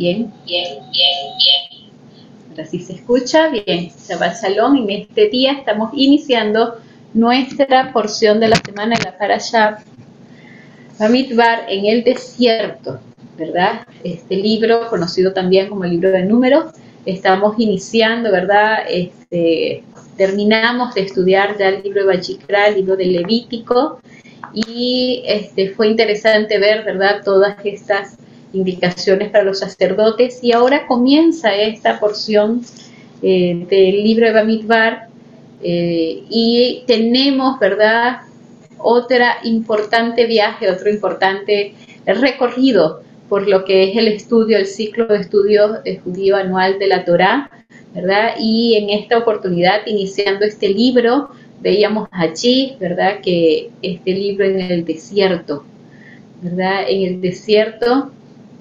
Bien, bien, bien, bien. Ahora sí se escucha, bien. Shabbat Shalom. En este día estamos iniciando nuestra porción de la semana en la Parashah Bamidbar en el desierto, ¿verdad? Este libro, conocido también como el libro de números, estamos iniciando, ¿verdad? Este, terminamos de estudiar ya el libro de Bachikra, el libro de Levítico, y este, fue interesante ver, ¿verdad?, todas estas indicaciones para los sacerdotes. Y ahora comienza esta porción eh, del libro de Bamidbar eh, y tenemos, ¿verdad?, otra importante viaje, otro importante recorrido por lo que es el estudio, el ciclo de estudios judío anual de la Torá, ¿verdad? Y en esta oportunidad, iniciando este libro, veíamos allí, ¿verdad? Que este libro en el desierto, ¿verdad? En el desierto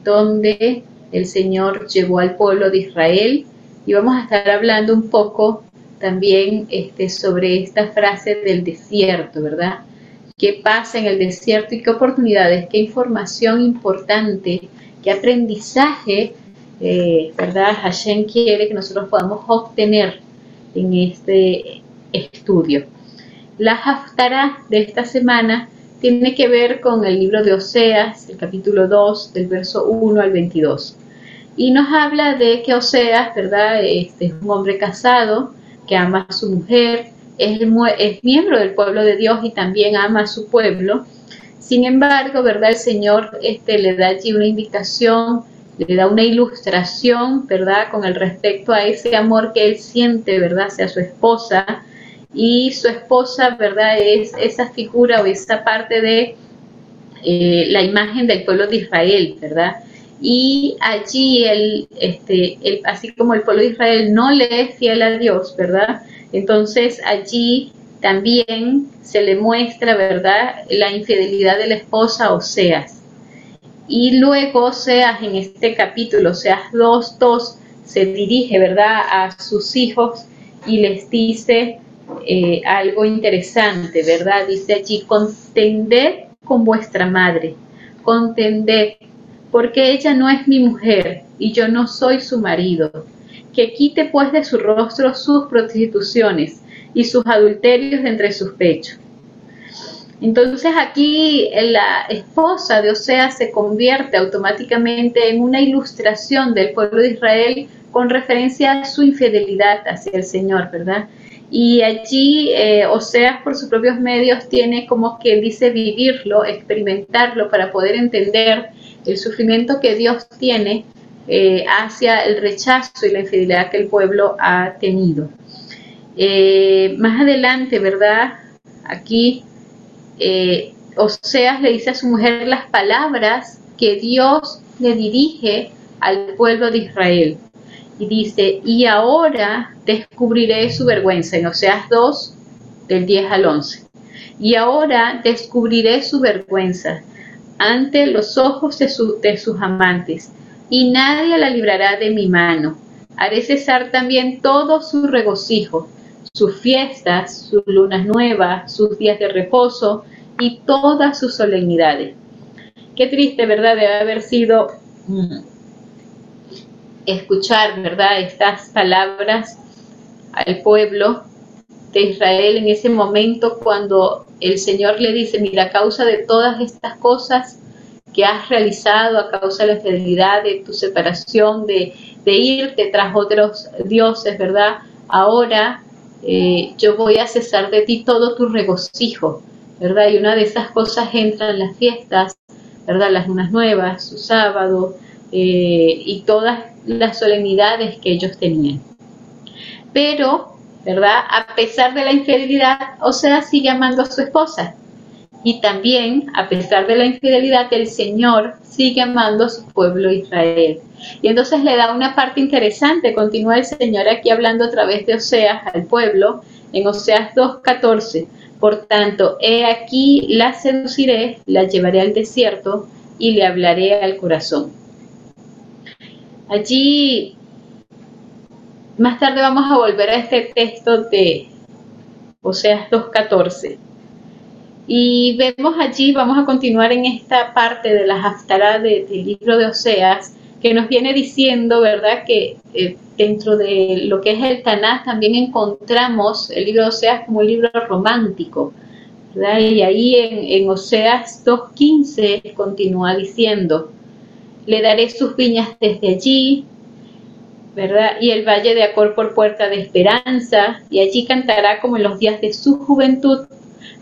donde el Señor llevó al pueblo de Israel y vamos a estar hablando un poco también este, sobre esta frase del desierto, ¿verdad? ¿Qué pasa en el desierto y qué oportunidades, qué información importante, qué aprendizaje, eh, ¿verdad? Hashem quiere que nosotros podamos obtener en este estudio. La Haftarah de esta semana tiene que ver con el libro de Oseas, el capítulo 2, del verso 1 al 22. Y nos habla de que Oseas, ¿verdad? Este es un hombre casado que ama a su mujer, es, miembro del pueblo de Dios y también ama a su pueblo. Sin embargo, ¿verdad? El Señor este, le da allí una indicación, le da una ilustración, ¿verdad? Con el respecto a ese amor que él siente, ¿verdad? Hacia su esposa y su esposa, ¿verdad? Es esa figura o esa parte de eh, la imagen del pueblo de Israel, ¿verdad? Y allí, él, este, así como el pueblo de Israel no le es fiel a Dios, ¿verdad? Entonces allí también se le muestra, ¿verdad?, la infidelidad de la esposa Oseas. Y luego Oseas en este capítulo, Oseas 2.2, se dirige, ¿verdad?, a sus hijos y les dice, eh, algo interesante, ¿verdad? Dice allí, contended con vuestra madre, contended, porque ella no es mi mujer y yo no soy su marido. Que quite pues de su rostro sus prostituciones y sus adulterios de entre sus pechos. Entonces aquí la esposa de Osea se convierte automáticamente en una ilustración del pueblo de Israel con referencia a su infidelidad hacia el Señor, ¿verdad? Y allí eh, Oseas por sus propios medios tiene como que dice vivirlo, experimentarlo para poder entender el sufrimiento que Dios tiene eh, hacia el rechazo y la infidelidad que el pueblo ha tenido. Eh, más adelante, ¿verdad? Aquí Oseas le dice a su mujer las palabras que Dios le dirige al pueblo de Israel y dice, y ahora descubriré su vergüenza, en Oseas 2, del 10 al 11. Y ahora descubriré su vergüenza ante los ojos de, de sus amantes, y nadie la librará de mi mano. Haré cesar también todo su regocijo, sus fiestas, sus lunas nuevas, sus días de reposo y todas sus solemnidades. Qué triste, ¿verdad?, debe haber sido mm, escuchar, ¿verdad?, estas palabras al pueblo de Israel en ese momento cuando el Señor le dice, mira, a causa de todas estas cosas que has realizado, a causa de la fidelidad, de tu separación, de, irte tras otros dioses, ¿verdad? Ahora eh, yo voy a cesar de ti todo tu regocijo, ¿verdad? Y una de esas cosas entra en las fiestas, ¿verdad? Las lunas nuevas, su sábado, eh, y todas las solemnidades que ellos tenían. Pero, ¿verdad? A pesar de la infidelidad, o sea, sigue amando a su esposa. Y también, a pesar de la infidelidad, el Señor sigue amando a su pueblo Israel. Y entonces le da una parte interesante, continúa el Señor aquí hablando a través de Oseas al pueblo, en Oseas 2.14. Por tanto, he aquí la seduciré, la llevaré al desierto y le hablaré al corazón. Allí, más tarde vamos a volver a este texto de Oseas 2.14. Y vemos allí, vamos a continuar en esta parte de las Haftarah del libro de Oseas, que nos viene diciendo, ¿verdad?, que eh, dentro de lo que es el Tanás también encontramos el libro de Oseas como un libro romántico, ¿verdad? Y ahí en, en Oseas 2.15 continúa diciendo, le daré sus viñas desde allí, ¿verdad? Y el valle de Acor por puerta de esperanza, y allí cantará como en los días de su juventud,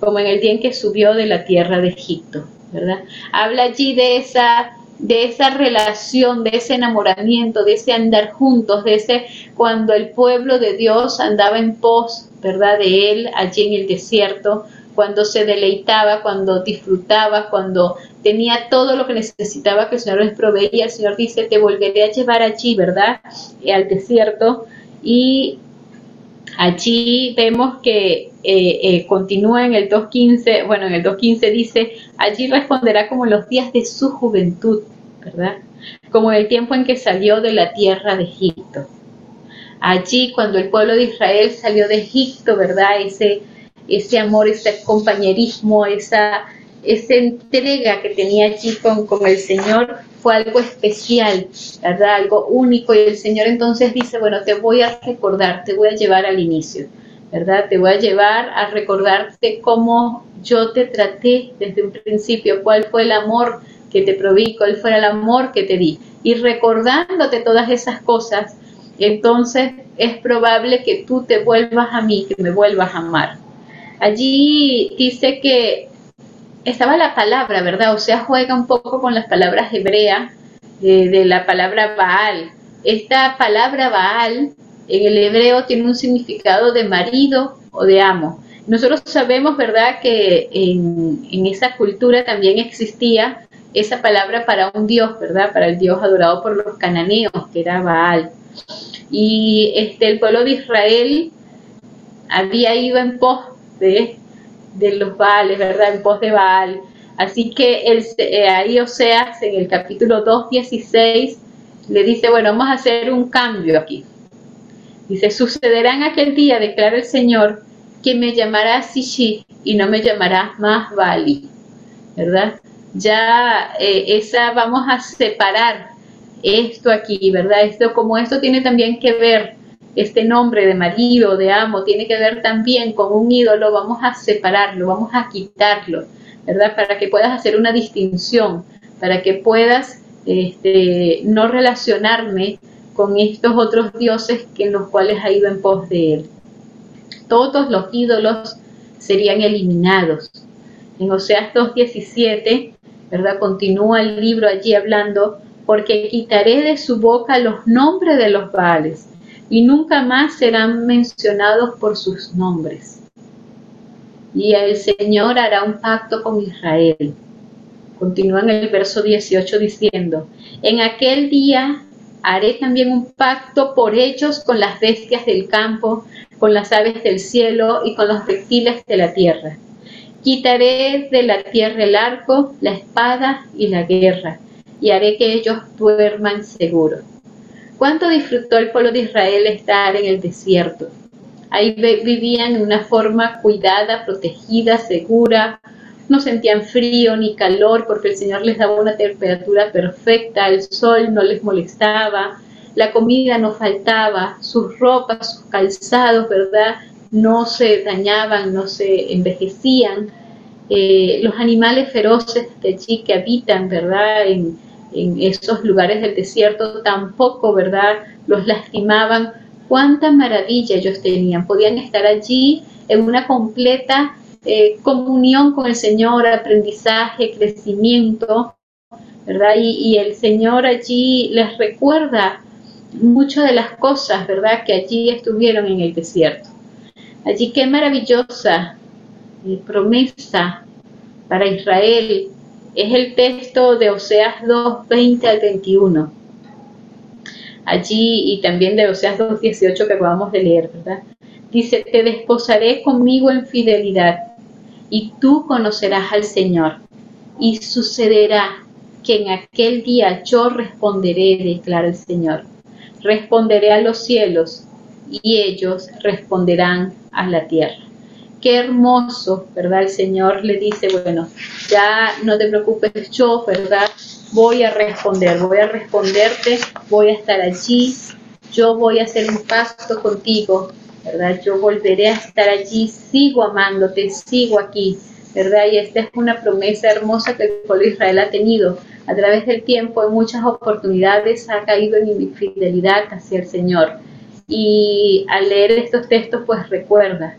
como en el día en que subió de la tierra de Egipto, ¿verdad? Habla allí de esa de esa relación, de ese enamoramiento, de ese andar juntos, de ese cuando el pueblo de Dios andaba en pos, ¿verdad? De él allí en el desierto, cuando se deleitaba, cuando disfrutaba, cuando tenía todo lo que necesitaba que el Señor les proveía. El Señor dice, te volveré a llevar allí, ¿verdad? Eh, al desierto. Y allí vemos que eh, eh, continúa en el 2.15, bueno, en el 2.15 dice, allí responderá como los días de su juventud, ¿verdad? Como el tiempo en que salió de la tierra de Egipto. Allí, cuando el pueblo de Israel salió de Egipto, ¿verdad? Ese ese amor, ese compañerismo, esa, esa entrega que tenía allí con, el Señor fue algo especial, ¿verdad? Algo único. Y el Señor entonces dice, bueno, te voy a recordar, te voy a llevar al inicio, ¿verdad? Te voy a llevar a recordarte cómo yo te traté desde un principio, cuál fue el amor que te proví, cuál fue el amor que te di. Y recordándote todas esas cosas, entonces es probable que tú te vuelvas a mí, que me vuelvas a amar. Allí dice que estaba la palabra, ¿verdad? O sea, juega un poco con las palabras hebreas eh, de, la palabra Baal. Esta palabra Baal en el hebreo tiene un significado de marido o de amo. Nosotros sabemos, ¿verdad?, que en, en, esa cultura también existía esa palabra para un dios, ¿verdad?, para el dios adorado por los cananeos, que era Baal. Y este, el pueblo de Israel había ido en pos de, los Baales, ¿verdad? En pos de Baal. Así que el, eh, ahí Oseas en el capítulo 2.16 le dice, bueno, vamos a hacer un cambio aquí. Dice, sucederá en aquel día, declara el Señor, que me llamará Sishi y no me llamará más Bali, ¿verdad? Ya eh, esa vamos a separar esto aquí, ¿verdad? Esto como esto tiene también que ver este nombre de marido, de amo, tiene que ver también con un ídolo, vamos a separarlo, vamos a quitarlo, ¿verdad? Para que puedas hacer una distinción, para que puedas este, no relacionarme con estos otros dioses que en los cuales ha ido en pos de él. Todos los ídolos serían eliminados. En Oseas 2.17, ¿verdad? Continúa el libro allí hablando, porque quitaré de su boca los nombres de los Baales y nunca más serán mencionados por sus nombres. Y el Señor hará un pacto con Israel. Continúa en el verso 18 diciendo, en aquel día haré también un pacto por ellos con las bestias del campo, con las aves del cielo y con los reptiles de la tierra. Quitaré de la tierra el arco, la espada y la guerra, y haré que ellos duerman seguros. ¿Cuánto disfrutó el pueblo de Israel estar en el desierto? Ahí vivían de una forma cuidada, protegida, segura. No sentían frío ni calor porque el Señor les daba una temperatura perfecta, el sol no les molestaba, la comida no faltaba, sus ropas, sus calzados, ¿verdad? No se dañaban, no se envejecían. Eh, los animales feroces de allí que habitan, ¿verdad? En, en esos lugares del desierto tampoco, ¿verdad? Los lastimaban. Cuánta maravilla ellos tenían. Podían estar allí en una completa eh, comunión con el Señor, aprendizaje, crecimiento, ¿verdad? Y, el Señor allí les recuerda muchas de las cosas, ¿verdad? Que allí estuvieron en el desierto. Allí qué maravillosa eh, promesa para Israel es el texto de Oseas 2, 20 al 21. Allí y también de Oseas 2, 18 que acabamos de leer, ¿verdad? Dice, te desposaré conmigo en fidelidad y tú conocerás al Señor. Y sucederá que en aquel día yo responderé, declara el Señor. Responderé a los cielos y ellos responderán a la tierra qué hermoso, ¿verdad? El Señor le dice, bueno, ya no te preocupes yo, ¿verdad? voy a responder, voy a responderte, voy a estar allí, yo voy a hacer un pacto contigo, ¿verdad? Yo volveré a estar allí, sigo amándote, sigo aquí, ¿verdad? Y esta es una promesa hermosa que el pueblo de Israel ha tenido. A través del tiempo, en muchas oportunidades, ha caído en infidelidad hacia el Señor. Y al leer estos textos, pues recuerda,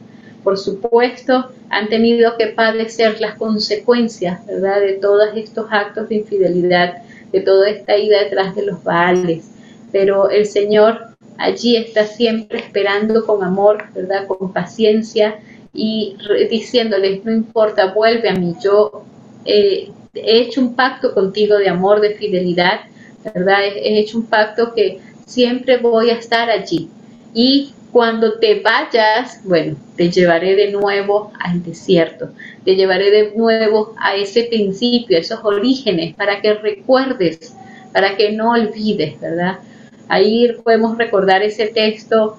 por supuesto, han tenido que padecer las consecuencias, ¿verdad?, de todos estos actos de infidelidad, de toda esta ida detrás de los baales. Pero el Señor allí está siempre esperando con amor, ¿verdad?, con paciencia y diciéndoles, no importa, vuelve a mí, yo eh, he hecho un pacto contigo de amor, de fidelidad, ¿verdad? He hecho un pacto que siempre voy a estar allí. Y cuando te vayas, bueno, te llevaré de nuevo al desierto, te llevaré de nuevo a ese principio, a esos orígenes, para que recuerdes, para que no olvides, ¿verdad? Ahí podemos recordar ese texto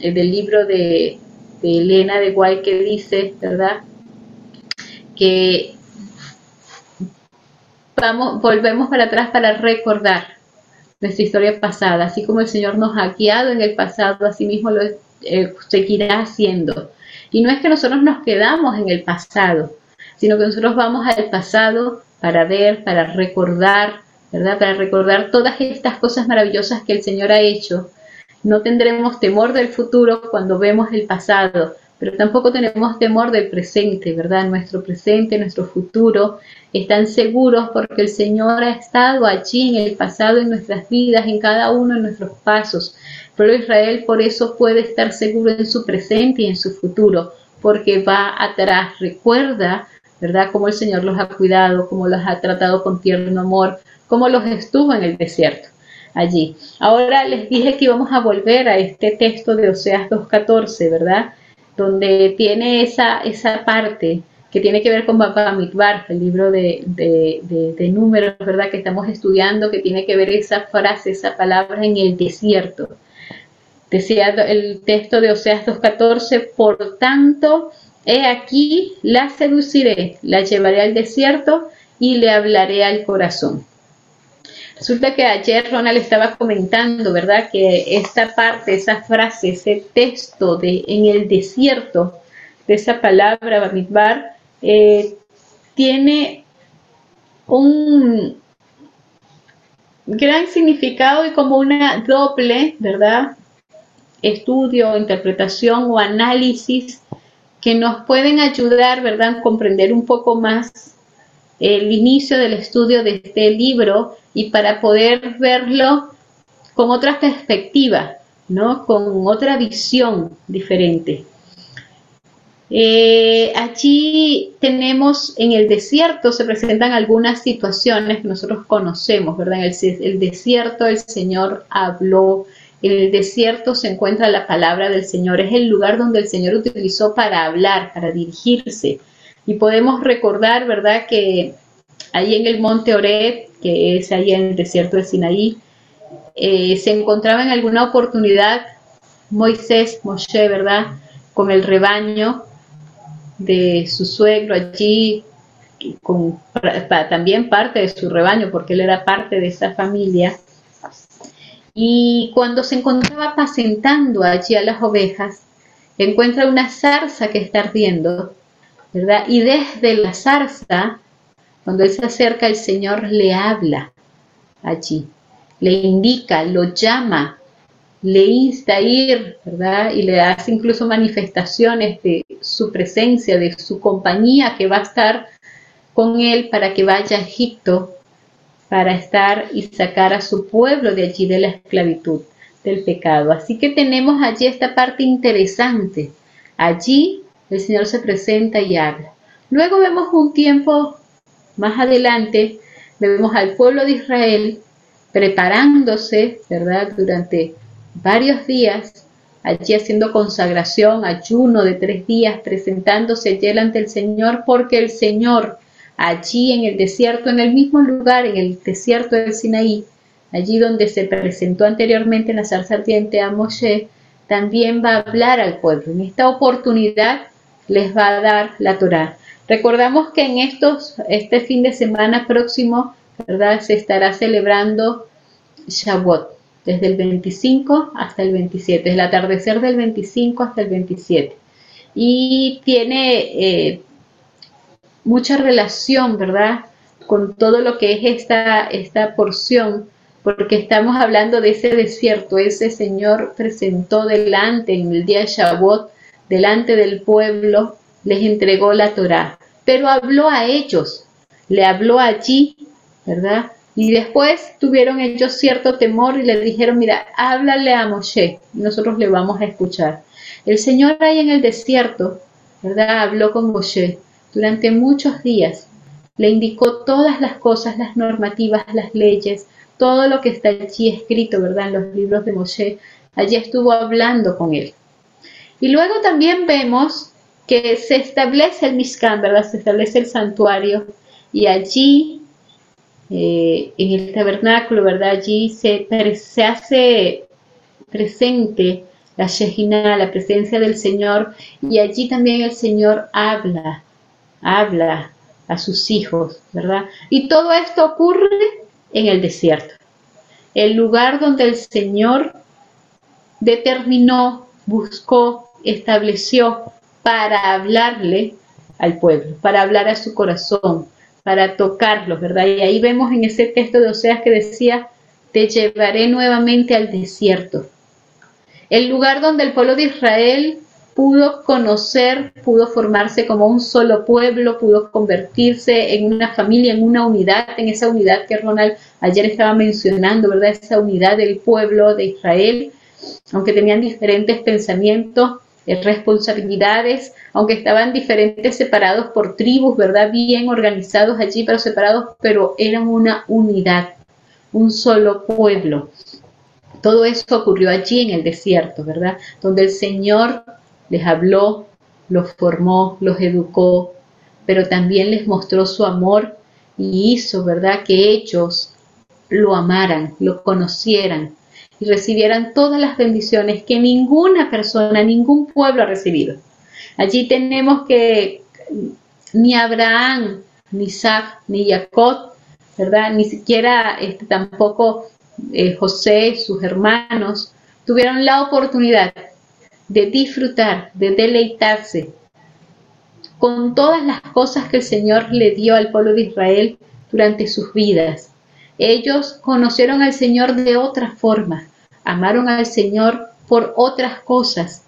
eh, del libro de, Elena de Guay que dice, ¿verdad? Que vamos, volvemos para atrás para recordar nuestra historia pasada, así como el Señor nos ha guiado en el pasado, así mismo lo eh, seguirá haciendo. Y no es que nosotros nos quedamos en el pasado, sino que nosotros vamos al pasado para ver, para recordar, ¿verdad? Para recordar todas estas cosas maravillosas que el Señor ha hecho. No tendremos temor del futuro cuando vemos el pasado, pero tampoco tenemos temor del presente, ¿verdad? Nuestro presente, nuestro futuro están seguros porque el Señor ha estado allí en el pasado, en nuestras vidas, en cada uno de nuestros pasos. De Israel por eso puede estar seguro en su presente y en su futuro, porque va atrás, recuerda, ¿verdad? Cómo el Señor los ha cuidado, cómo los ha tratado con tierno amor, cómo los estuvo en el desierto allí. Ahora les dije que íbamos a volver a este texto de Oseas 2.14, ¿verdad? Donde tiene esa, esa parte que tiene que ver con Bamidbar, el libro de, de, números, ¿verdad? Que estamos estudiando, que tiene que ver esa frase, esa palabra en el desierto. Decía el texto de Oseas 2.14, por tanto, he aquí, la seduciré, la llevaré al desierto y le hablaré al corazón. Resulta que ayer Ronald estaba comentando, ¿verdad? Que esta parte, esa frase, ese texto de en el desierto, de esa palabra Bamidbar, eh, tiene un gran significado y como una doble, ¿verdad? Estudio, interpretación o análisis que nos pueden ayudar, ¿verdad?, a comprender un poco más el inicio del estudio de este libro y para poder verlo con otra perspectiva, ¿no? Con otra visión diferente. Eh, allí tenemos en el desierto, se presentan algunas situaciones que nosotros conocemos, ¿verdad? En el, desierto el Señor habló, en el desierto se encuentra la palabra del Señor, es el lugar donde el Señor utilizó para hablar, para dirigirse. Y podemos recordar, ¿verdad?, que ahí en el monte Oreb, que es ahí en el desierto de Sinaí, eh, se encontraba en alguna oportunidad Moisés, Moshe, ¿verdad?, con el rebaño de su suegro allí, con, también parte de su rebaño, porque él era parte de esa familia. Y cuando se encontraba apacentando allí a las ovejas, encuentra una zarza que está ardiendo, ¿verdad? Y desde la zarza, cuando él se acerca, el Señor le habla allí, le indica, lo llama, le insta a ir, ¿verdad? Y le hace incluso manifestaciones de su presencia, de su compañía que va a estar con él para que vaya a Egipto para estar y sacar a su pueblo de allí de la esclavitud, del pecado. Así que tenemos allí esta parte interesante. Allí el Señor se presenta y habla. Luego vemos un tiempo más adelante, vemos al pueblo de Israel preparándose, ¿verdad? Durante varios días allí haciendo consagración, ayuno de tres días, presentándose allí ante el Señor, porque el Señor allí en el desierto, en el mismo lugar, en el desierto del Sinaí, allí donde se presentó anteriormente en la zarza ardiente a Moshe, también va a hablar al pueblo. En esta oportunidad les va a dar la Torah. Recordamos que en estos, este fin de semana próximo ¿verdad? Se estará celebrando Shavuot, desde el 25 hasta el 27, es el atardecer del 25 hasta el 27. Y tiene eh, mucha relación, ¿verdad? Con todo lo que es esta, esta porción, porque estamos hablando de ese desierto, ese Señor presentó delante en el día de Shavuot, delante del pueblo, les entregó la Torá, pero habló a ellos, le habló allí, ¿verdad? Y después tuvieron ellos cierto temor y le dijeron, mira, háblale a Moshe, nosotros le vamos a escuchar. El Señor ahí en el desierto, ¿verdad? Habló con Moshe durante muchos días. Le indicó todas las cosas, las normativas, las leyes, todo lo que está allí escrito, ¿verdad? En los libros de Moshe. Allí estuvo hablando con él. Y luego también vemos que se establece el Mishkan, ¿verdad? Se establece el santuario y allí, eh, en el tabernáculo, ¿verdad? Allí se, hace presente la Shejina, la presencia del Señor, y allí también el Señor habla, habla a sus hijos, ¿verdad? Y todo esto ocurre en el desierto, el lugar donde el Señor determinó, buscó, estableció para hablarle al pueblo, para hablar a su corazón, para tocarlos, ¿verdad? Y ahí vemos en ese texto de Oseas que decía, te llevaré nuevamente al desierto, el lugar donde el pueblo de Israel pudo conocer, pudo formarse como un solo pueblo, pudo convertirse en una familia, en una unidad, en esa unidad que Ronald ayer estaba mencionando, ¿verdad? Esa unidad del pueblo de Israel, aunque tenían diferentes pensamientos, responsabilidades, aunque estaban diferentes, separados por tribus, ¿verdad? Bien organizados allí, pero separados, pero eran una unidad, un solo pueblo. Todo eso ocurrió allí en el desierto, ¿verdad? Donde el Señor les habló, los formó, los educó, pero también les mostró su amor y hizo, ¿verdad?, que ellos lo amaran, lo conocieran y recibieran todas las bendiciones que ninguna persona, ningún pueblo ha recibido. Allí tenemos que ni Abraham, ni Isaac, ni Jacob, ¿verdad? Ni siquiera este, tampoco eh, José sus hermanos tuvieron la oportunidad de disfrutar, de deleitarse con todas las cosas que el Señor le dio al pueblo de Israel durante sus vidas. Ellos conocieron al Señor de otra forma, amaron al Señor por otras cosas,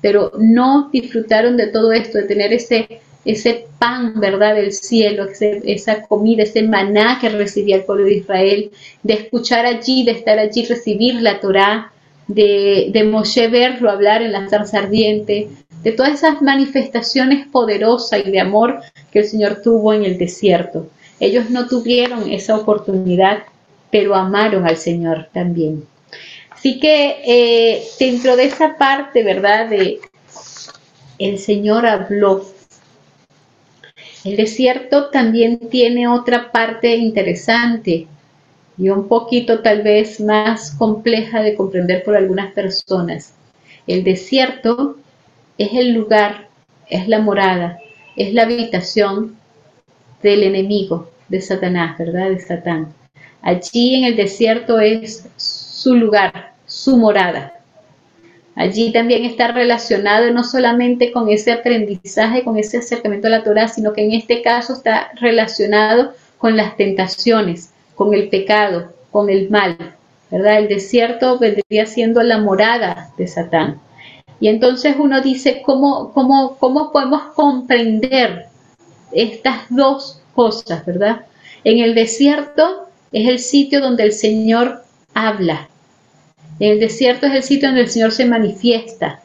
pero no disfrutaron de todo esto, de tener ese, ese pan, ¿verdad?, del cielo, esa comida, ese maná que recibía el pueblo de Israel, de escuchar allí, de estar allí, recibir la Torá, de, de Moshe verlo hablar en la zarza ardiente, de todas esas manifestaciones poderosas y de amor que el Señor tuvo en el desierto. Ellos no tuvieron esa oportunidad, pero amaron al Señor también. Así que eh, dentro de esa parte, ¿verdad? De el Señor habló. El desierto también tiene otra parte interesante y un poquito tal vez más compleja de comprender por algunas personas. El desierto es el lugar, es la morada, es la habitación del enemigo, de Satanás, ¿verdad? De Satán. Allí en el desierto es su lugar, su morada. Allí también está relacionado no solamente con ese aprendizaje, con ese acercamiento a la Torah, sino que en este caso está relacionado con las tentaciones, con el pecado, con el mal, ¿verdad? El desierto vendría siendo la morada de Satán. Y entonces uno dice, ¿cómo, cómo, cómo podemos comprender estas dos cosas, verdad? En el desierto es el sitio donde el Señor habla. En el desierto es el sitio donde el Señor se manifiesta.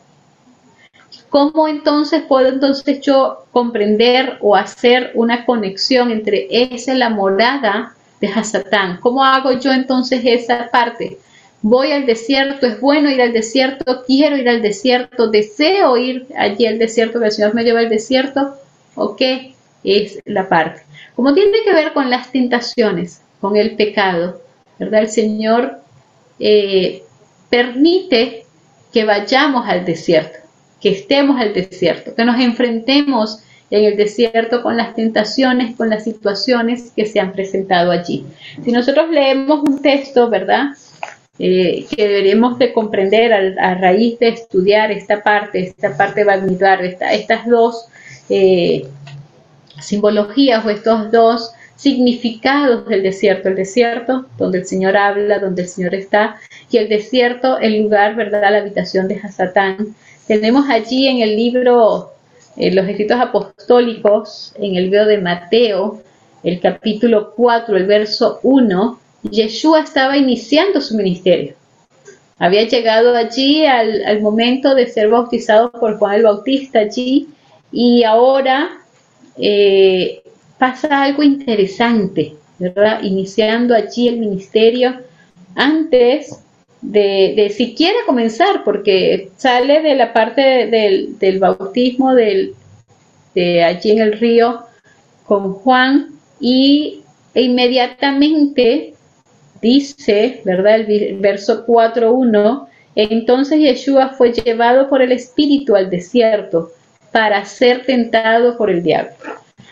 ¿Cómo entonces puedo entonces yo comprender o hacer una conexión entre esa la morada de Hasatán. ¿Cómo hago yo entonces esa parte? Voy al desierto, es bueno ir al desierto, quiero ir al desierto, deseo ir allí al desierto, que el Señor me lleva al desierto, ¿o qué es la parte? Como tiene que ver con las tentaciones, con el pecado, ¿verdad? El Señor eh, permite que vayamos al desierto, que estemos al desierto, que nos enfrentemos en el desierto con las tentaciones, con las situaciones que se han presentado allí. Si nosotros leemos un texto, ¿verdad? Eh, que deberíamos de comprender a, raíz de estudiar esta parte, esta parte de esta, estas dos eh, simbologías o estos dos significados del desierto. El desierto, donde el Señor habla, donde el Señor está, y el desierto, el lugar, ¿verdad? La habitación de Hasatán. Tenemos allí en el libro, en los escritos apostólicos, en el libro de Mateo, el capítulo 4, el verso 1, Yeshua estaba iniciando su ministerio. Había llegado allí al, momento de ser bautizado por Juan el Bautista allí y ahora eh, pasa algo interesante, ¿verdad? Iniciando allí el ministerio antes de, siquiera comenzar, porque sale de la parte del, bautismo de allí en el río con Juan y e inmediatamente Dice, ¿verdad? El verso 4.1, entonces Yeshua fue llevado por el Espíritu al desierto para ser tentado por el diablo.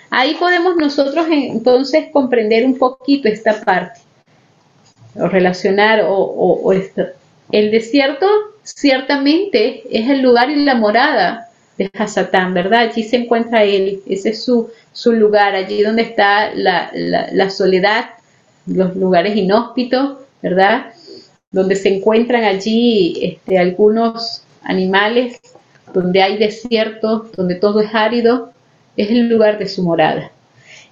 Ahí podemos nosotros entonces comprender un poquito esta parte, o relacionar, o. El desierto ciertamente es el lugar y la morada de Hasatán, ¿verdad? Allí se encuentra él, ese es su, lugar, allí donde está la, la soledad, los lugares inhóspitos, ¿verdad? Donde se encuentran allí este, algunos animales, donde hay desiertos, donde todo es árido, es el lugar de su morada.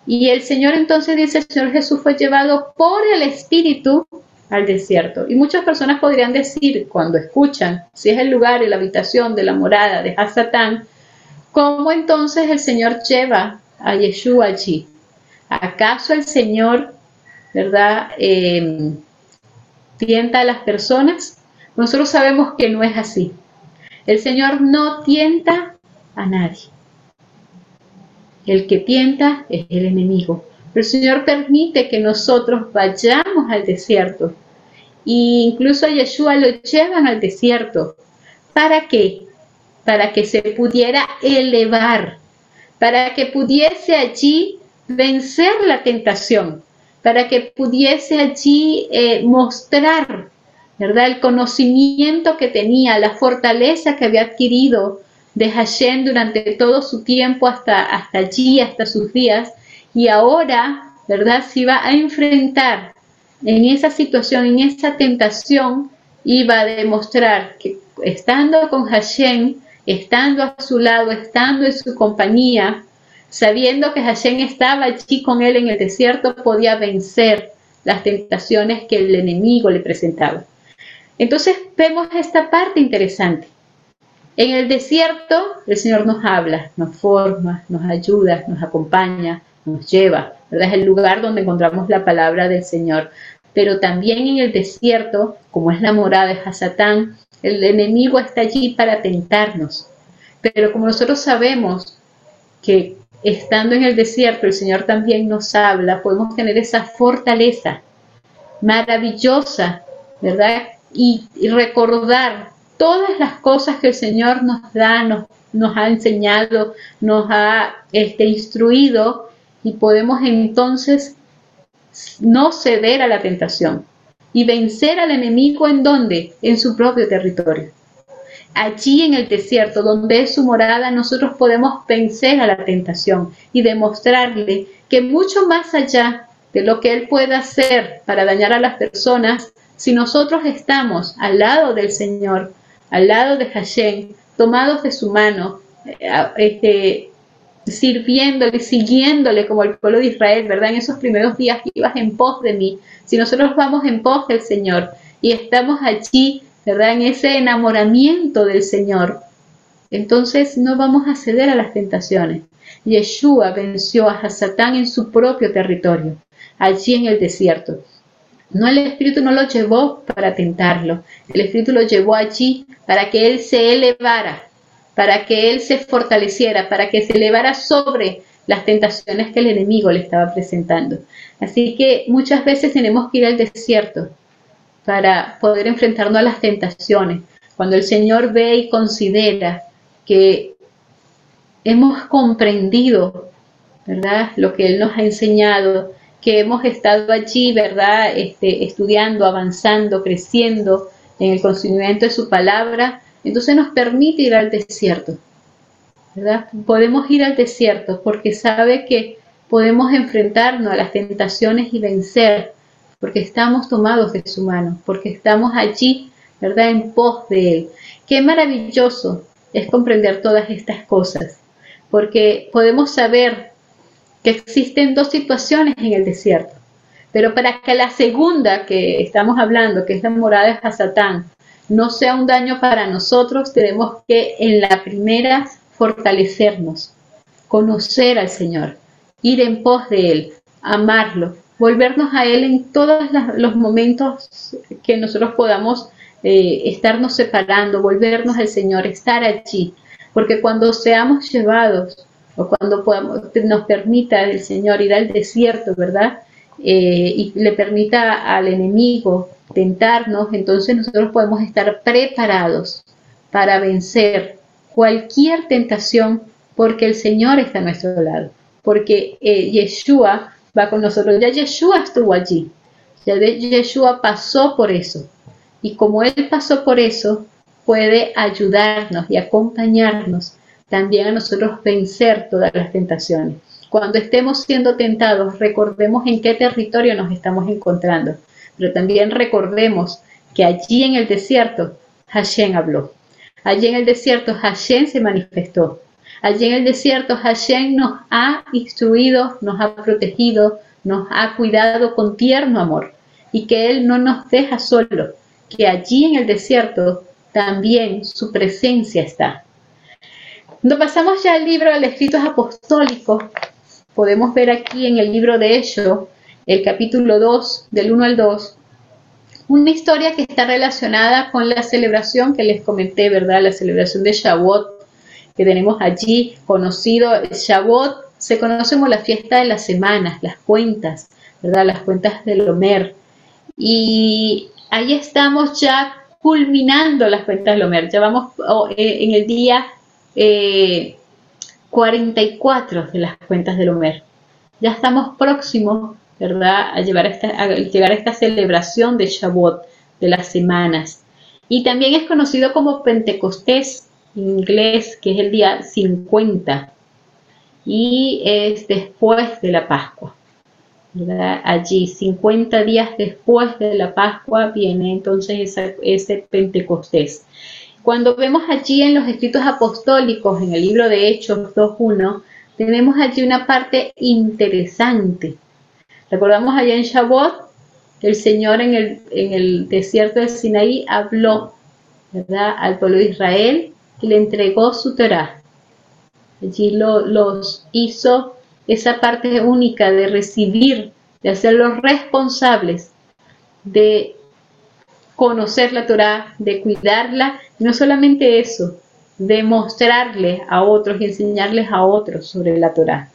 Y el Señor entonces dice, el Señor Jesús fue llevado por el Espíritu al desierto. Y muchas personas podrían decir, cuando escuchan, si es el lugar y la habitación de la morada de Hasatán, ¿cómo entonces el Señor lleva a Yeshua allí? ¿Acaso el Señor ¿verdad? Eh, tienta a las personas, nosotros sabemos que no es así. El Señor no tienta a nadie. El que tienta es el enemigo. El Señor permite que nosotros vayamos al desierto. E incluso a Yeshua lo llevan al desierto. ¿Para qué? Para que se pudiera elevar, para que pudiese allí vencer la tentación para que pudiese allí eh, mostrar, ¿verdad? El conocimiento que tenía, la fortaleza que había adquirido de Hashem durante todo su tiempo hasta, hasta allí, hasta sus días, y ahora, ¿verdad? Se iba a enfrentar en esa situación, en esa tentación, iba a demostrar que estando con Hashem, estando a su lado, estando en su compañía, sabiendo que Hashem estaba allí con él en el desierto, podía vencer las tentaciones que el enemigo le presentaba. Entonces vemos esta parte interesante. En el desierto el Señor nos habla, nos forma, nos ayuda, nos acompaña, nos lleva. ¿verdad? Es el lugar donde encontramos la palabra del Señor. Pero también en el desierto, como es la morada de Hasatán, el enemigo está allí para tentarnos. Pero como nosotros sabemos que estando en el desierto, el Señor también nos habla, podemos tener esa fortaleza maravillosa, ¿verdad? Y, recordar todas las cosas que el Señor nos da, nos, ha enseñado, nos ha este, instruido y podemos entonces no ceder a la tentación y vencer al enemigo en donde? En su propio territorio allí en el desierto, donde es su morada, nosotros podemos vencer a la tentación y demostrarle que mucho más allá de lo que Él pueda hacer para dañar a las personas, si nosotros estamos al lado del Señor, al lado de Hashem, tomados de su mano, eh, este, sirviéndole, siguiéndole como el pueblo de Israel, ¿verdad? En esos primeros días ibas en pos de mí. Si nosotros vamos en pos del Señor y estamos allí ¿verdad? En ese enamoramiento del Señor. Entonces no vamos a ceder a las tentaciones. Yeshua venció a Satán en su propio territorio, allí en el desierto. No el Espíritu no lo llevó para tentarlo, el Espíritu lo llevó allí para que él se elevara, para que él se fortaleciera, para que se elevara sobre las tentaciones que el enemigo le estaba presentando. Así que muchas veces tenemos que ir al desierto para poder enfrentarnos a las tentaciones. Cuando el Señor ve y considera que hemos comprendido, ¿verdad? Lo que Él nos ha enseñado, que hemos estado allí, ¿verdad? Este, estudiando, avanzando, creciendo en el conocimiento de su palabra, entonces nos permite ir al desierto, ¿verdad? Podemos ir al desierto porque sabe que podemos enfrentarnos a las tentaciones y vencer, porque estamos tomados de su mano, porque estamos allí, ¿verdad? En pos de Él. Qué maravilloso es comprender todas estas cosas, porque podemos saber que existen dos situaciones en el desierto, pero para que la segunda que estamos hablando, que es la morada de Satán, no sea un daño para nosotros, tenemos que en la primera fortalecernos, conocer al Señor, ir en pos de Él, amarlo, volvernos a Él en todos los momentos que nosotros podamos eh, estarnos separando, volvernos al Señor, estar allí, porque cuando seamos llevados o cuando podamos, nos permita el Señor ir al desierto, ¿verdad? Eh, y le permita al enemigo tentarnos, entonces nosotros podemos estar preparados para vencer cualquier tentación porque el Señor está a nuestro lado, porque eh, Yeshua va con nosotros. Ya Yeshua estuvo allí, ya Yeshua pasó por eso. Y como Él pasó por eso, puede ayudarnos y acompañarnos también a nosotros vencer todas las tentaciones. Cuando estemos siendo tentados, recordemos en qué territorio nos estamos encontrando, pero también recordemos que allí en el desierto Hashem habló. Allí en el desierto Hashem se manifestó. Allí en el desierto Hashem nos ha instruido, nos ha protegido, nos ha cuidado con tierno amor y que Él no nos deja solo, que allí en el desierto también su presencia está. Cuando pasamos ya al libro de escritos apostólicos, podemos ver aquí en el libro de Hechos, el capítulo 2, del 1 al 2, una historia que está relacionada con la celebración que les comenté, ¿verdad? La celebración de Shavuot que tenemos allí, conocido Shavuot, se conoce como la fiesta de las semanas, las cuentas, ¿verdad? Las cuentas del Homer. Y ahí estamos ya culminando las cuentas del Homer. Ya vamos oh, eh, en el día 44 eh, de las cuentas del Homer. Ya estamos próximos, ¿verdad?, a, llevar esta, a llegar a esta celebración de Shavuot, de las semanas. Y también es conocido como Pentecostés, inglés, que es el día 50 y es después de la Pascua. Allí, 50 días después de la Pascua, viene entonces ese Pentecostés. Cuando vemos allí en los escritos apostólicos, en el libro de Hechos 2.1, tenemos allí una parte interesante. Recordamos allá en Shavuot, el Señor en el, en desierto de Sinaí habló ¿verdad? al pueblo de Israel y le entregó su Torah. Allí los hizo esa parte única de recibir, de hacerlos responsables de conocer la Torah, de cuidarla, no solamente eso, de mostrarle a otros y enseñarles a otros sobre la Torah.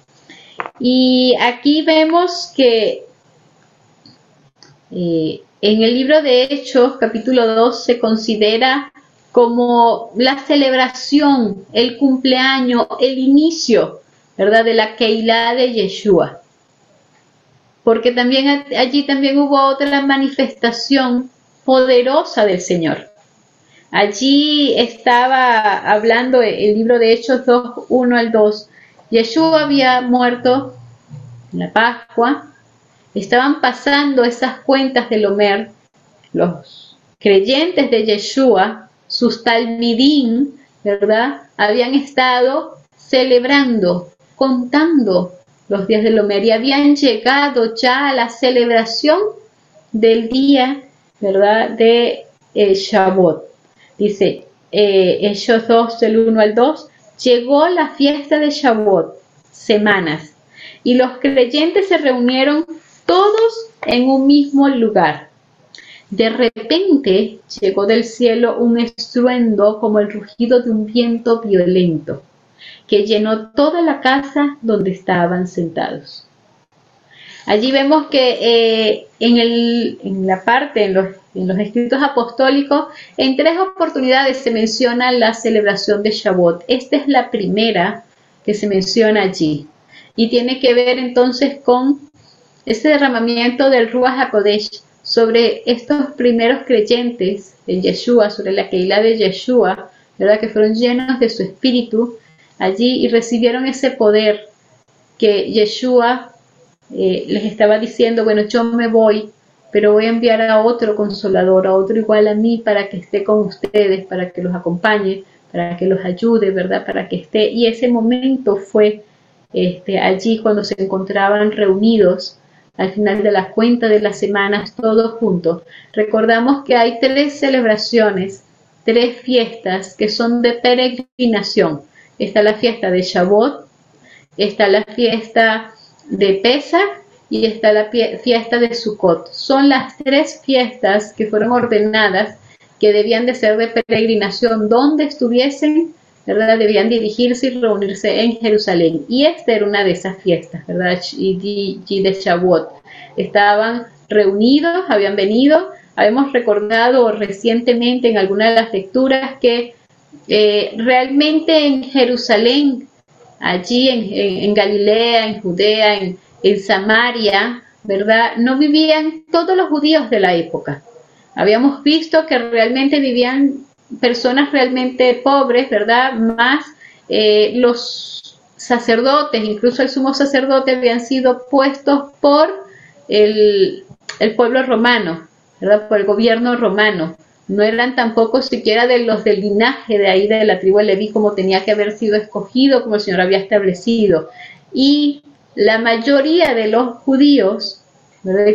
Y aquí vemos que eh, en el libro de Hechos, capítulo 2, se considera como la celebración, el cumpleaños, el inicio, ¿verdad? De la Keilah de Yeshua. Porque también allí también hubo otra manifestación poderosa del Señor. Allí estaba hablando el libro de Hechos 2, 1 al 2. Yeshua había muerto en la Pascua. Estaban pasando esas cuentas del Homer. Los creyentes de Yeshua sus talmidín, ¿verdad? Habían estado celebrando, contando los días del Homer y habían llegado ya a la celebración del día, ¿verdad? De eh. Dice eh, Hechos 2, del 1 al 2, llegó la fiesta de Shavuot, semanas, y los creyentes se reunieron todos en un mismo lugar. De repente llegó del cielo un estruendo como el rugido de un viento violento, que llenó toda la casa donde estaban sentados. Allí vemos que eh, en, en, la parte, en los, en los, escritos apostólicos, en tres oportunidades se menciona la celebración de Shavuot. Esta es la primera que se menciona allí. Y tiene que ver entonces con ese derramamiento del Ruach HaKodesh sobre estos primeros creyentes en Yeshua, sobre la Keilah de Yeshua, ¿verdad? que fueron llenos de su espíritu allí y recibieron ese poder que Yeshua eh, les estaba diciendo, bueno, yo me voy, pero voy a enviar a otro consolador, a otro igual a mí, para que esté con ustedes, para que los acompañe, para que los ayude, ¿verdad? Para que esté. Y ese momento fue este, allí cuando se encontraban reunidos al final de la cuenta de las semanas, todos juntos. Recordamos que hay tres celebraciones, tres fiestas que son de peregrinación. Está la fiesta de Shavuot, está la fiesta de Pesach y está la fiesta de Sukkot. Son las tres fiestas que fueron ordenadas que debían de ser de peregrinación donde estuviesen, ¿verdad? Debían dirigirse y reunirse en Jerusalén. Y esta era una de esas fiestas, ¿verdad? Y de Shavuot. Estaban reunidos, habían venido, habíamos recordado recientemente en alguna de las lecturas que eh, realmente en Jerusalén, allí en, Galilea, en Judea, en, Samaria, ¿verdad? No vivían todos los judíos de la época. Habíamos visto que realmente vivían personas realmente pobres, ¿verdad? Más eh, los sacerdotes, incluso el sumo sacerdote, habían sido puestos por el, el pueblo romano, ¿verdad? Por el gobierno romano. No eran tampoco siquiera de los del linaje de ahí de la tribu de Leví como tenía que haber sido escogido, como el Señor había establecido. Y la mayoría de los judíos,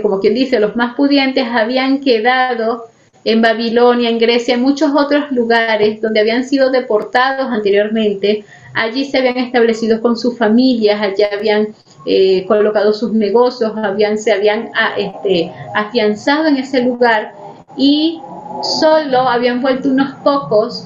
como quien dice, los más pudientes habían quedado en Babilonia, en Grecia, en muchos otros lugares donde habían sido deportados anteriormente. Allí se habían establecido con sus familias, allí habían eh, colocado sus negocios, habían, se habían ah, este, afianzado en ese lugar y solo habían vuelto unos pocos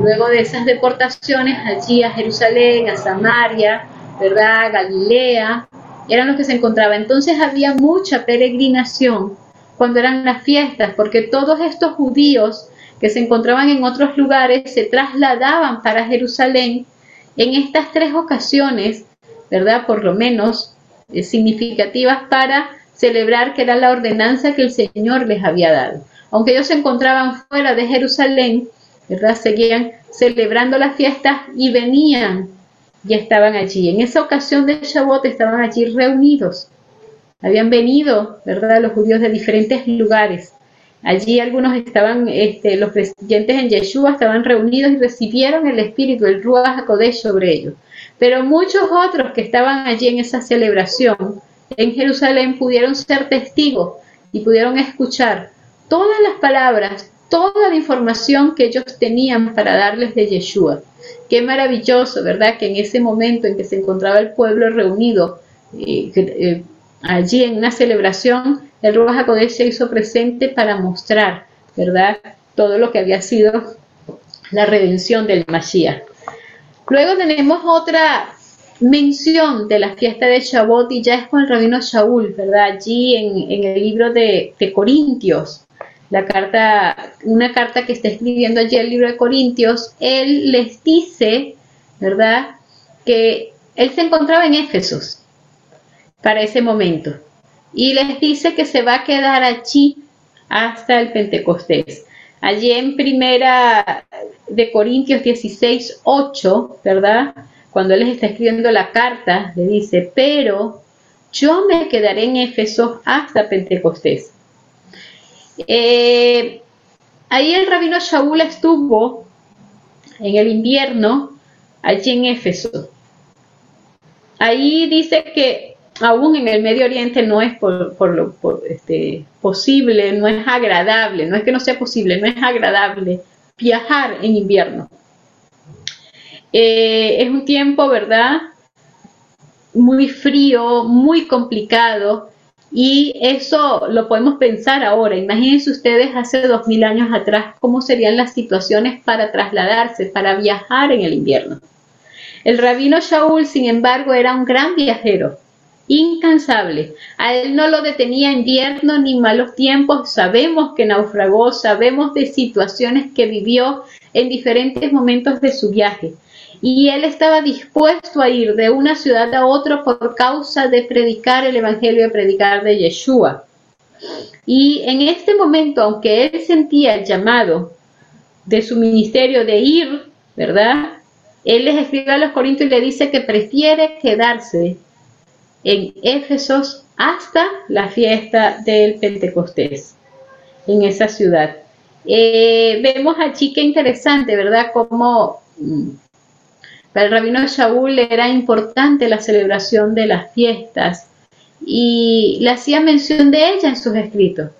luego de esas deportaciones allí a Jerusalén, a Samaria, ¿verdad? Galilea, eran los que se encontraban. Entonces había mucha peregrinación cuando eran las fiestas, porque todos estos judíos que se encontraban en otros lugares se trasladaban para Jerusalén en estas tres ocasiones, ¿verdad? Por lo menos eh, significativas para celebrar que era la ordenanza que el Señor les había dado. Aunque ellos se encontraban fuera de Jerusalén, ¿verdad? Seguían celebrando las fiestas y venían ya estaban allí. En esa ocasión de Shavuot estaban allí reunidos. Habían venido, ¿verdad?, los judíos de diferentes lugares. Allí algunos estaban, este, los creyentes en Yeshua estaban reunidos y recibieron el Espíritu, el Ruach HaKodesh sobre ellos. Pero muchos otros que estaban allí en esa celebración en Jerusalén pudieron ser testigos y pudieron escuchar todas las palabras, toda la información que ellos tenían para darles de Yeshua. Qué maravilloso, ¿verdad? Que en ese momento en que se encontraba el pueblo reunido eh, eh, allí en una celebración, el Ruach HaKodesh se hizo presente para mostrar, ¿verdad? Todo lo que había sido la redención del Mashiach. Luego tenemos otra mención de la fiesta de Shavuot y ya es con el rabino Shaul, ¿verdad? Allí en, el libro de, de Corintios, la carta, una carta que está escribiendo allí el libro de Corintios, él les dice, ¿verdad?, que él se encontraba en Éfesos para ese momento y les dice que se va a quedar allí hasta el Pentecostés. Allí en primera de Corintios 16, 8, ¿verdad? Cuando él les está escribiendo la carta, le dice, pero yo me quedaré en Éfeso hasta Pentecostés. Eh, ahí el rabino Shaul estuvo en el invierno allí en Éfeso. Ahí dice que aún en el Medio Oriente no es por, lo este, posible, no es agradable, no es que no sea posible, no es agradable viajar en invierno. Eh, es un tiempo, ¿verdad? Muy frío, muy complicado y eso lo podemos pensar ahora. Imagínense ustedes hace dos mil años atrás cómo serían las situaciones para trasladarse, para viajar en el invierno. El rabino Shaul, sin embargo, era un gran viajero, incansable. A él no lo detenía invierno ni malos tiempos. Sabemos que naufragó, sabemos de situaciones que vivió en diferentes momentos de su viaje. Y él estaba dispuesto a ir de una ciudad a otra por causa de predicar el Evangelio, de predicar de Yeshua. Y en este momento, aunque él sentía el llamado de su ministerio de ir, ¿verdad? Él les escribe a los Corintios y le dice que prefiere quedarse en Éfesos hasta la fiesta del Pentecostés, en esa ciudad. Eh, vemos allí que interesante, ¿verdad? Como mm, para el rabino Shaul era importante la celebración de las fiestas y le hacía mención de ella en sus escritos.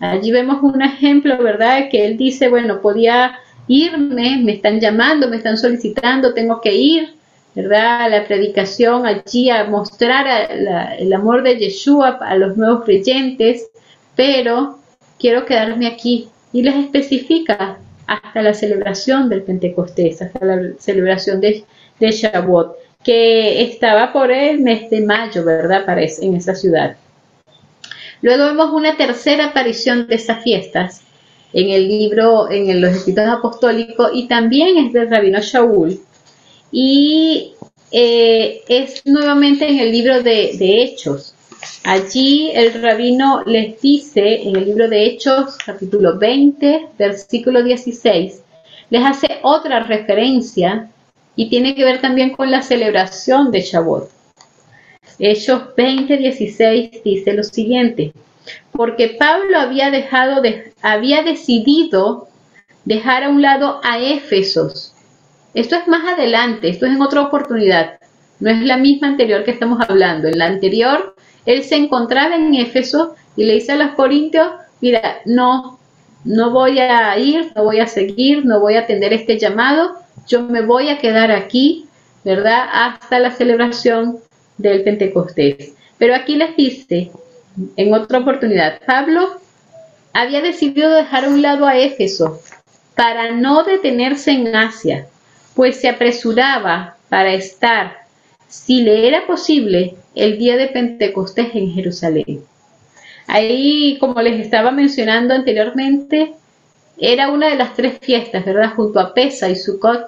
Allí vemos un ejemplo, ¿verdad? Que él dice, bueno, podía irme, me están llamando, me están solicitando, tengo que ir, ¿verdad? A la predicación allí, a mostrar el amor de Yeshua a los nuevos creyentes, pero quiero quedarme aquí. Y les especifica hasta la celebración del Pentecostés, hasta la celebración de, de Shavuot, que estaba por el mes de mayo, ¿verdad? Parece, en esa ciudad. Luego vemos una tercera aparición de esas fiestas en el libro, en los escritos apostólicos, y también es del rabino Shaul. Y eh, es nuevamente en el libro de, de, Hechos. Allí el rabino les dice, en el libro de Hechos, capítulo 20, versículo 16, les hace otra referencia y tiene que ver también con la celebración de Shavuot. Hechos 20, 16 dice lo siguiente, porque Pablo había dejado de, había decidido dejar a un lado a Éfesos. Esto es más adelante, esto es en otra oportunidad. No es la misma anterior que estamos hablando. En la anterior, él se encontraba en Éfeso y le dice a los corintios, mira, no, no voy a ir, no voy a seguir, no voy a atender este llamado, yo me voy a quedar aquí, ¿verdad? Hasta la celebración del Pentecostés. Pero aquí les dice, en otra oportunidad, Pablo había decidido dejar a un lado a Éfeso para no detenerse en Asia, pues se apresuraba para estar, si le era posible, el día de Pentecostés en Jerusalén. Ahí, como les estaba mencionando anteriormente, era una de las tres fiestas, ¿verdad? Junto a Pesa y Sukkot,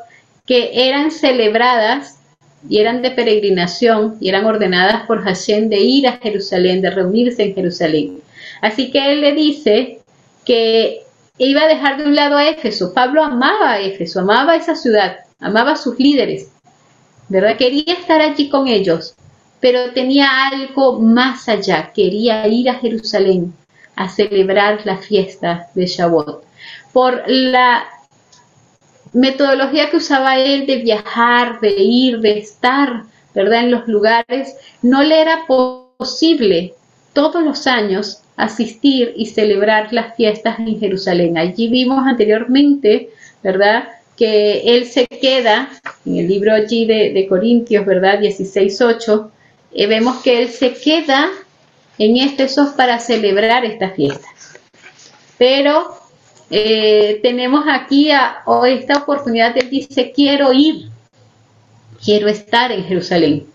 que eran celebradas y eran de peregrinación y eran ordenadas por Hashem de ir a Jerusalén, de reunirse en Jerusalén. Así que él le dice que iba a dejar de un lado a Éfeso. Pablo amaba a Éfeso, amaba esa ciudad, amaba a sus líderes, ¿verdad? Quería estar allí con ellos, pero tenía algo más allá, quería ir a Jerusalén a celebrar la fiesta de Shavuot. Por la metodología que usaba él de viajar, de ir, de estar, ¿verdad? En los lugares, no le era posible todos los años asistir y celebrar las fiestas en Jerusalén. Allí vimos anteriormente, ¿verdad? Que él se queda, en el libro allí de, Corintios, ¿verdad? 16.8, eh, vemos que él se queda en Éfeso para celebrar estas fiestas. Pero eh, tenemos aquí esta oportunidad, él dice, quiero ir, quiero estar en Jerusalén.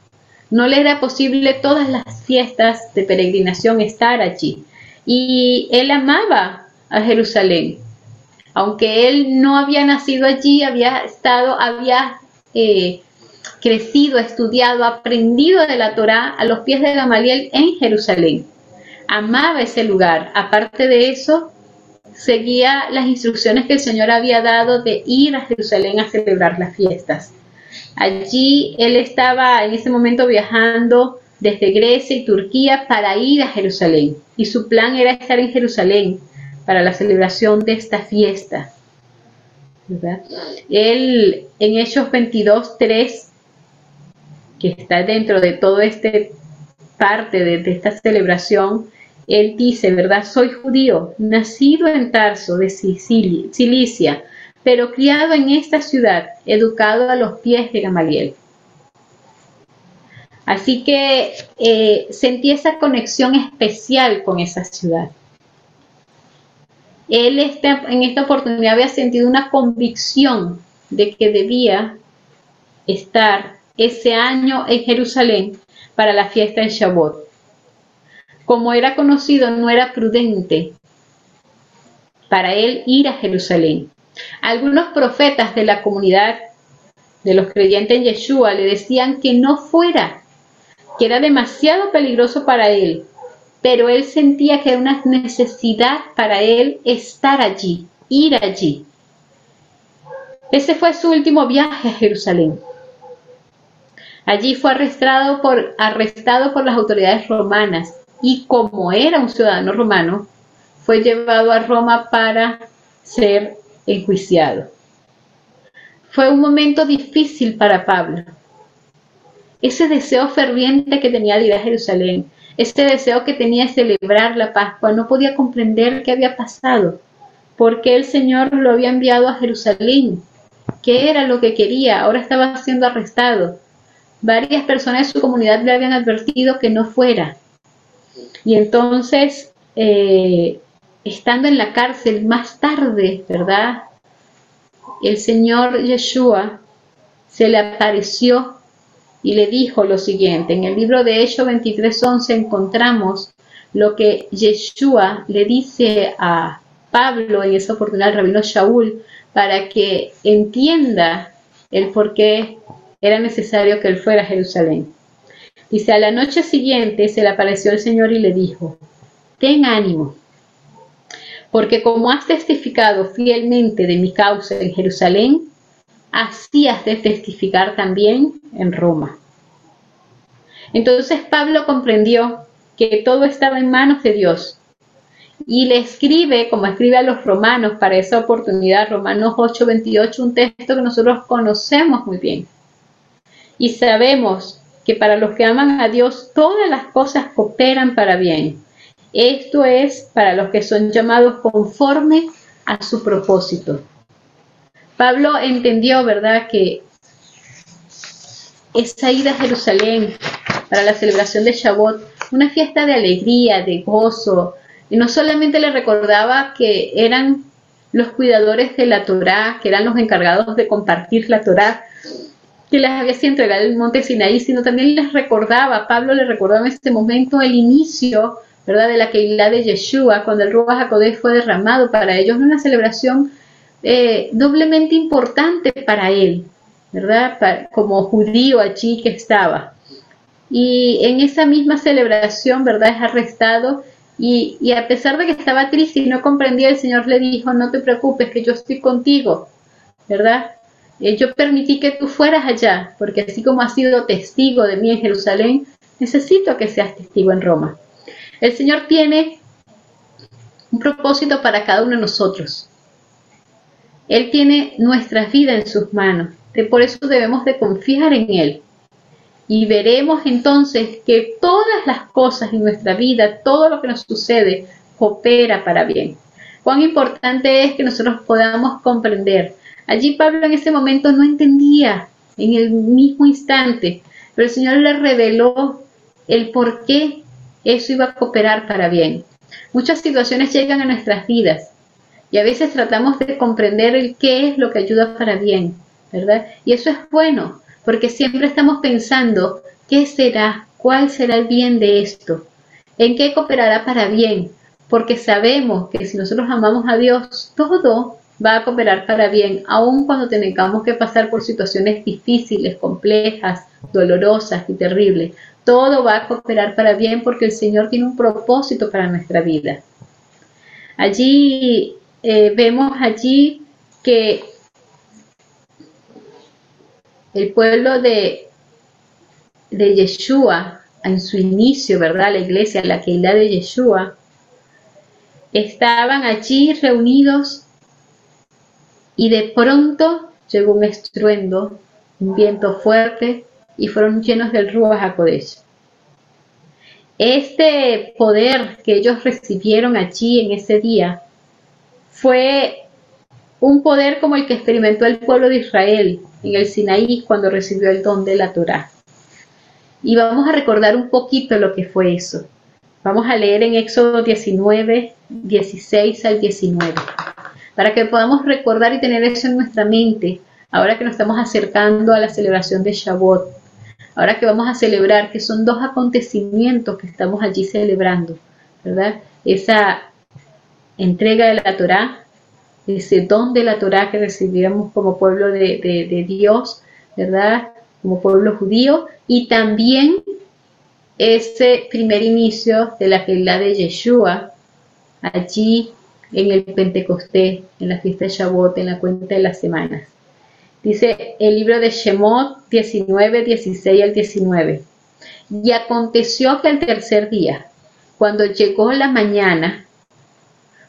No le era posible todas las fiestas de peregrinación estar allí. Y él amaba a Jerusalén. Aunque él no había nacido allí, había estado, había eh, crecido, estudiado, aprendido de la Torá a los pies de Gamaliel en Jerusalén. Amaba ese lugar. Aparte de eso, seguía las instrucciones que el Señor había dado de ir a Jerusalén a celebrar las fiestas. Allí él estaba en ese momento viajando desde Grecia y Turquía para ir a Jerusalén y su plan era estar en Jerusalén para la celebración de esta fiesta. Él en Hechos 22, 3, que está dentro de todo este parte de esta celebración, él dice, ¿verdad? Soy judío, nacido en Tarso de Cilicia, pero criado en esta ciudad, educado a los pies de Gamaliel. Así que eh, sentí esa conexión especial con esa ciudad. Él este, en esta oportunidad había sentido una convicción de que debía estar ese año en Jerusalén para la fiesta de Shavuot como era conocido, no era prudente para él ir a Jerusalén. Algunos profetas de la comunidad de los creyentes en Yeshua le decían que no fuera, que era demasiado peligroso para él, pero él sentía que era una necesidad para él estar allí, ir allí. Ese fue su último viaje a Jerusalén. Allí fue arrestado por, arrestado por las autoridades romanas y como era un ciudadano romano, fue llevado a Roma para ser enjuiciado. Fue un momento difícil para Pablo. Ese deseo ferviente que tenía de ir a Jerusalén, ese deseo que tenía de celebrar la Pascua, no podía comprender qué había pasado, porque el Señor lo había enviado a Jerusalén. ¿Qué era lo que quería? Ahora estaba siendo arrestado. Varias personas de su comunidad le habían advertido que no fuera. Y entonces, eh, estando en la cárcel más tarde, ¿verdad? El Señor Yeshua se le apareció y le dijo lo siguiente. En el libro de Hechos 23:11 encontramos lo que Yeshua le dice a Pablo en esa oportunidad, el rabino Shaul, para que entienda el por qué era necesario que él fuera a Jerusalén. Dice, a la noche siguiente se le apareció el Señor y le dijo, ten ánimo, porque como has testificado fielmente de mi causa en Jerusalén, así has de testificar también en Roma. Entonces Pablo comprendió que todo estaba en manos de Dios y le escribe, como escribe a los romanos para esa oportunidad, Romanos 8:28, un texto que nosotros conocemos muy bien. Y sabemos que para los que aman a Dios todas las cosas cooperan para bien. Esto es para los que son llamados conforme a su propósito. Pablo entendió, ¿verdad?, que esa ida a Jerusalén para la celebración de Shavuot, una fiesta de alegría, de gozo, y no solamente le recordaba que eran los cuidadores de la Torá, que eran los encargados de compartir la Torá, que les había sido entregado el monte Sinaí, sino también les recordaba, Pablo le recordaba en este momento el inicio, ¿verdad?, de la Keilah de Yeshua, cuando el Ruach HaKodesh fue derramado para ellos, una celebración eh, doblemente importante para él, ¿verdad?, como judío allí que estaba. Y en esa misma celebración, ¿verdad?, es arrestado y, y a pesar de que estaba triste y no comprendía, el Señor le dijo, no te preocupes, que yo estoy contigo, ¿verdad? Eh, yo permití que tú fueras allá, porque así como has sido testigo de mí en Jerusalén, necesito que seas testigo en Roma. El Señor tiene un propósito para cada uno de nosotros. Él tiene nuestra vida en sus manos. por eso debemos de confiar en Él. Y veremos entonces que todas las cosas en nuestra vida, todo lo que nos sucede, coopera para bien. Cuán importante es que nosotros podamos comprender Allí Pablo en ese momento no entendía en el mismo instante, pero el Señor le reveló el por qué eso iba a cooperar para bien. Muchas situaciones llegan a nuestras vidas y a veces tratamos de comprender el qué es lo que ayuda para bien, ¿verdad? Y eso es bueno, porque siempre estamos pensando qué será, cuál será el bien de esto, en qué cooperará para bien, porque sabemos que si nosotros amamos a Dios, todo va a cooperar para bien, aun cuando tengamos que pasar por situaciones difíciles, complejas, dolorosas y terribles. Todo va a cooperar para bien porque el Señor tiene un propósito para nuestra vida. Allí eh, vemos allí que el pueblo de, de Yeshua, en su inicio, ¿verdad? La iglesia, la Keilah de Yeshua, estaban allí reunidos y de pronto llegó un estruendo, un viento fuerte, y fueron llenos del Ruach HaKodesh. Este poder que ellos recibieron allí en ese día fue un poder como el que experimentó el pueblo de Israel en el Sinaí cuando recibió el don de la Torá. Y vamos a recordar un poquito lo que fue eso. Vamos a leer en Éxodo 19, 16 al 19 para que podamos recordar y tener eso en nuestra mente, ahora que nos estamos acercando a la celebración de Shavuot, ahora que vamos a celebrar, que son dos acontecimientos que estamos allí celebrando, ¿verdad? Esa entrega de la Torá, ese don de la Torá que recibimos como pueblo de, Dios, ¿verdad? Como pueblo judío y también ese primer inicio de la Keilah de Yeshua, allí en el Pentecostés, en la fiesta de Shavuot, en la cuenta de las semanas. Dice el libro de Shemot 19, 16 al 19. Y aconteció que el tercer día, cuando llegó la mañana,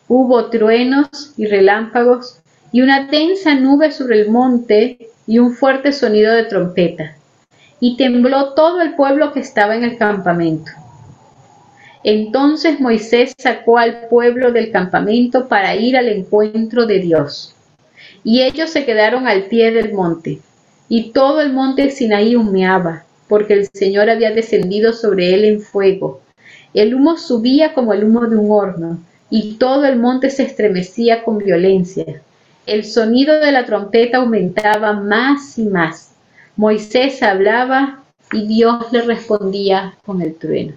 hubo truenos y relámpagos y una densa nube sobre el monte y un fuerte sonido de trompeta. Y tembló todo el pueblo que estaba en el campamento. Entonces Moisés sacó al pueblo del campamento para ir al encuentro de Dios. Y ellos se quedaron al pie del monte. Y todo el monte Sinaí humeaba, porque el Señor había descendido sobre él en fuego. El humo subía como el humo de un horno, y todo el monte se estremecía con violencia. El sonido de la trompeta aumentaba más y más. Moisés hablaba y Dios le respondía con el trueno.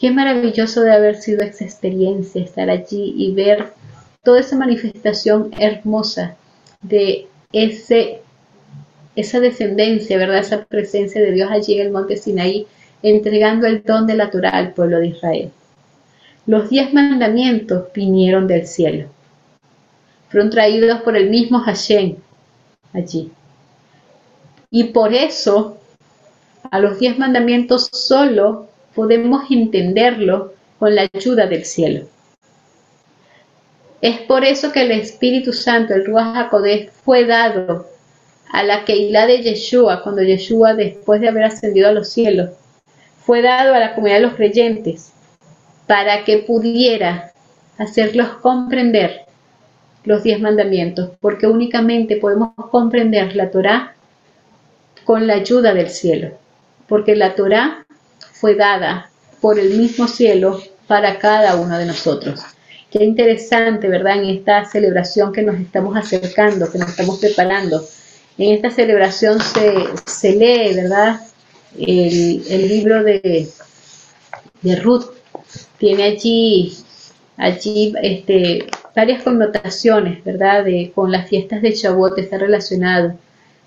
Qué maravilloso de haber sido esa experiencia, estar allí y ver toda esa manifestación hermosa de ese, esa descendencia, ¿verdad? Esa presencia de Dios allí en el monte Sinaí, entregando el don de la Torah al pueblo de Israel. Los diez mandamientos vinieron del cielo fueron traídos por el mismo Hashem allí. Y por eso a los diez mandamientos solo podemos entenderlo con la ayuda del cielo. Es por eso que el Espíritu Santo, el Ruach HaKodesh, fue dado a la Keilah de Yeshua, cuando Yeshua, después de haber ascendido a los cielos, fue dado a la comunidad de los creyentes para que pudiera hacerlos comprender los diez mandamientos, porque únicamente podemos comprender la Torah con la ayuda del cielo, porque la Torah fue dada por el mismo cielo para cada uno de nosotros. Qué interesante, ¿verdad? En esta celebración que nos estamos acercando, que nos estamos preparando. En esta celebración se, lee, ¿verdad? El, el libro de, de Ruth. Tiene allí, allí este, varias connotaciones, ¿verdad? Con las fiestas de Shavuot está relacionado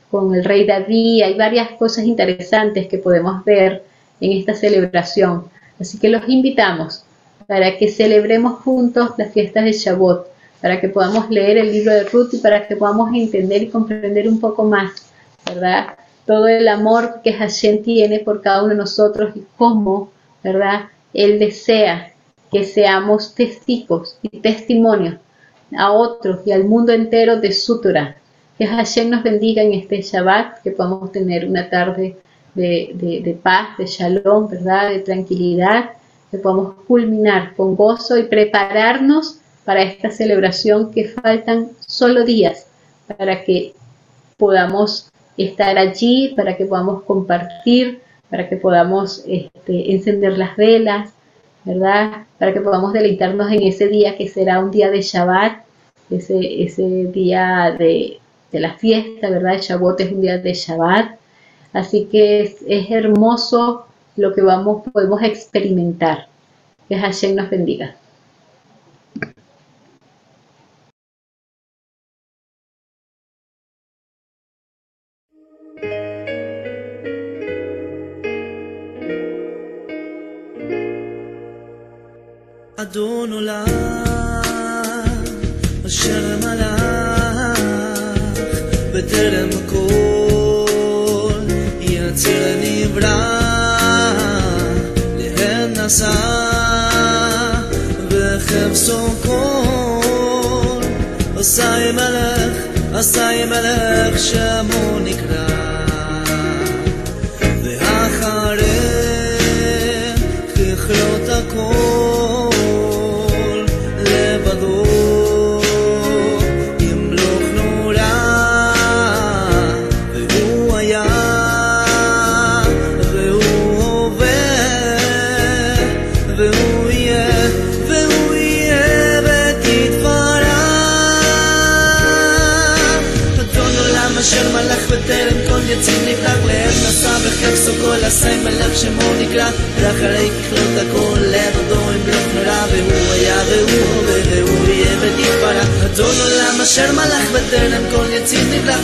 con el rey David, hay varias cosas interesantes que podemos ver en esta celebración. Así que los invitamos para que celebremos juntos las fiestas de Shavuot, para que podamos leer el libro de Ruth y para que podamos entender y comprender un poco más, ¿verdad? Todo el amor que Hashem tiene por cada uno de nosotros y cómo, ¿verdad? Él desea que seamos testigos y testimonios a otros y al mundo entero de su Torah. Que Hashem nos bendiga en este Shabbat, que podamos tener una tarde de, paz, de shalom, ¿verdad? De tranquilidad, que podamos culminar con gozo y prepararnos para esta celebración que faltan solo días para que podamos estar allí, para que podamos compartir, para que podamos este, encender las velas, ¿verdad? Para que podamos deleitarnos en ese día que será un día de Shabbat, ese, ese día de, la fiesta, ¿verdad? Shabbat es un día de Shabbat. Así que es, hermoso lo que vamos, podemos experimentar. Que Hashem nos bendiga. אדון עולם, אשר מלך בטרם כל יציר נברא, להן נשא וחפשו כל, עשי מלך, עשי מלך שמו נקרא. עשי מלך שמו נקרא ואחרי ככלות הכל לבדו עם בלוף נורא והוא היה והוא הווה והוא יהיה ותתפרע אדון עולם אשר מלך בטרם כל יציב נבלח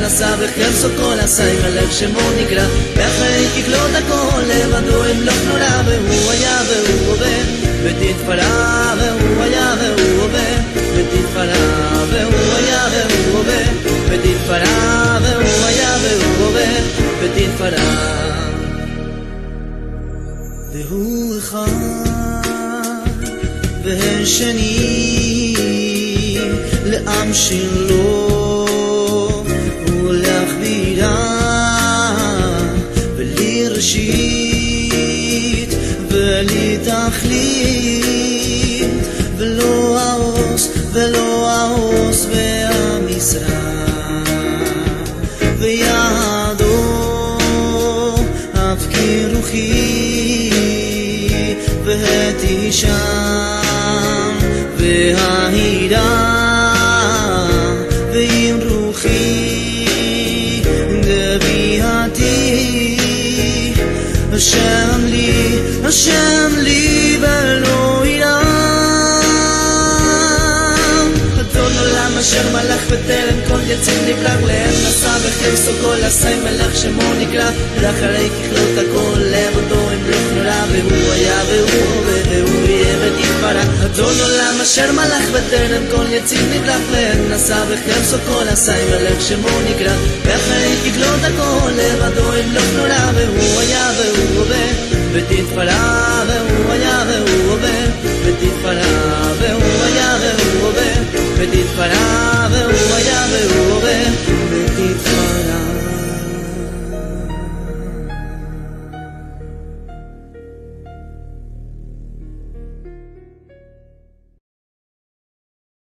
נשא בחרסו כל עשי מלך שמו נקרא. ואחרי ככלות הכל לבדו ימלוך נורא והוא היה והוא עובד ותתפרע והוא היה והוא עובד ותתפרע והוא היה והוא עובד ותתפרע והוא היה והוא עובד ותתפרע והוא אחד והשני לעם שלו ולהכבירה בלי ראשית בלי תכלית ולא העוס ולא העוס והמשרה והתישן וההירה ועם רוחי גביעתי השם לי, השם לי ולא ירם אדון עולם אשר מלך בטרם כל יציב נבלג לאל נשא בחרסו כל עשי מלך שמו נקרא ואחרי ככלות הכל לבדו ימלוך נורא והוא היה והוא והוא יהיה ותתפרע אדון עולם אשר מלך בטרם כל יציב נבלג לאל נשא בחרסו כל עשי מלך שמו נקרא. ואחרי ככלות הכל לבדו ימלוך נורא והוא היה והוא עובד ותתפרע והוא היה והוא עובד ותתפרע והוא היה והוא עובד ותתפרע והוא היה והוא עובד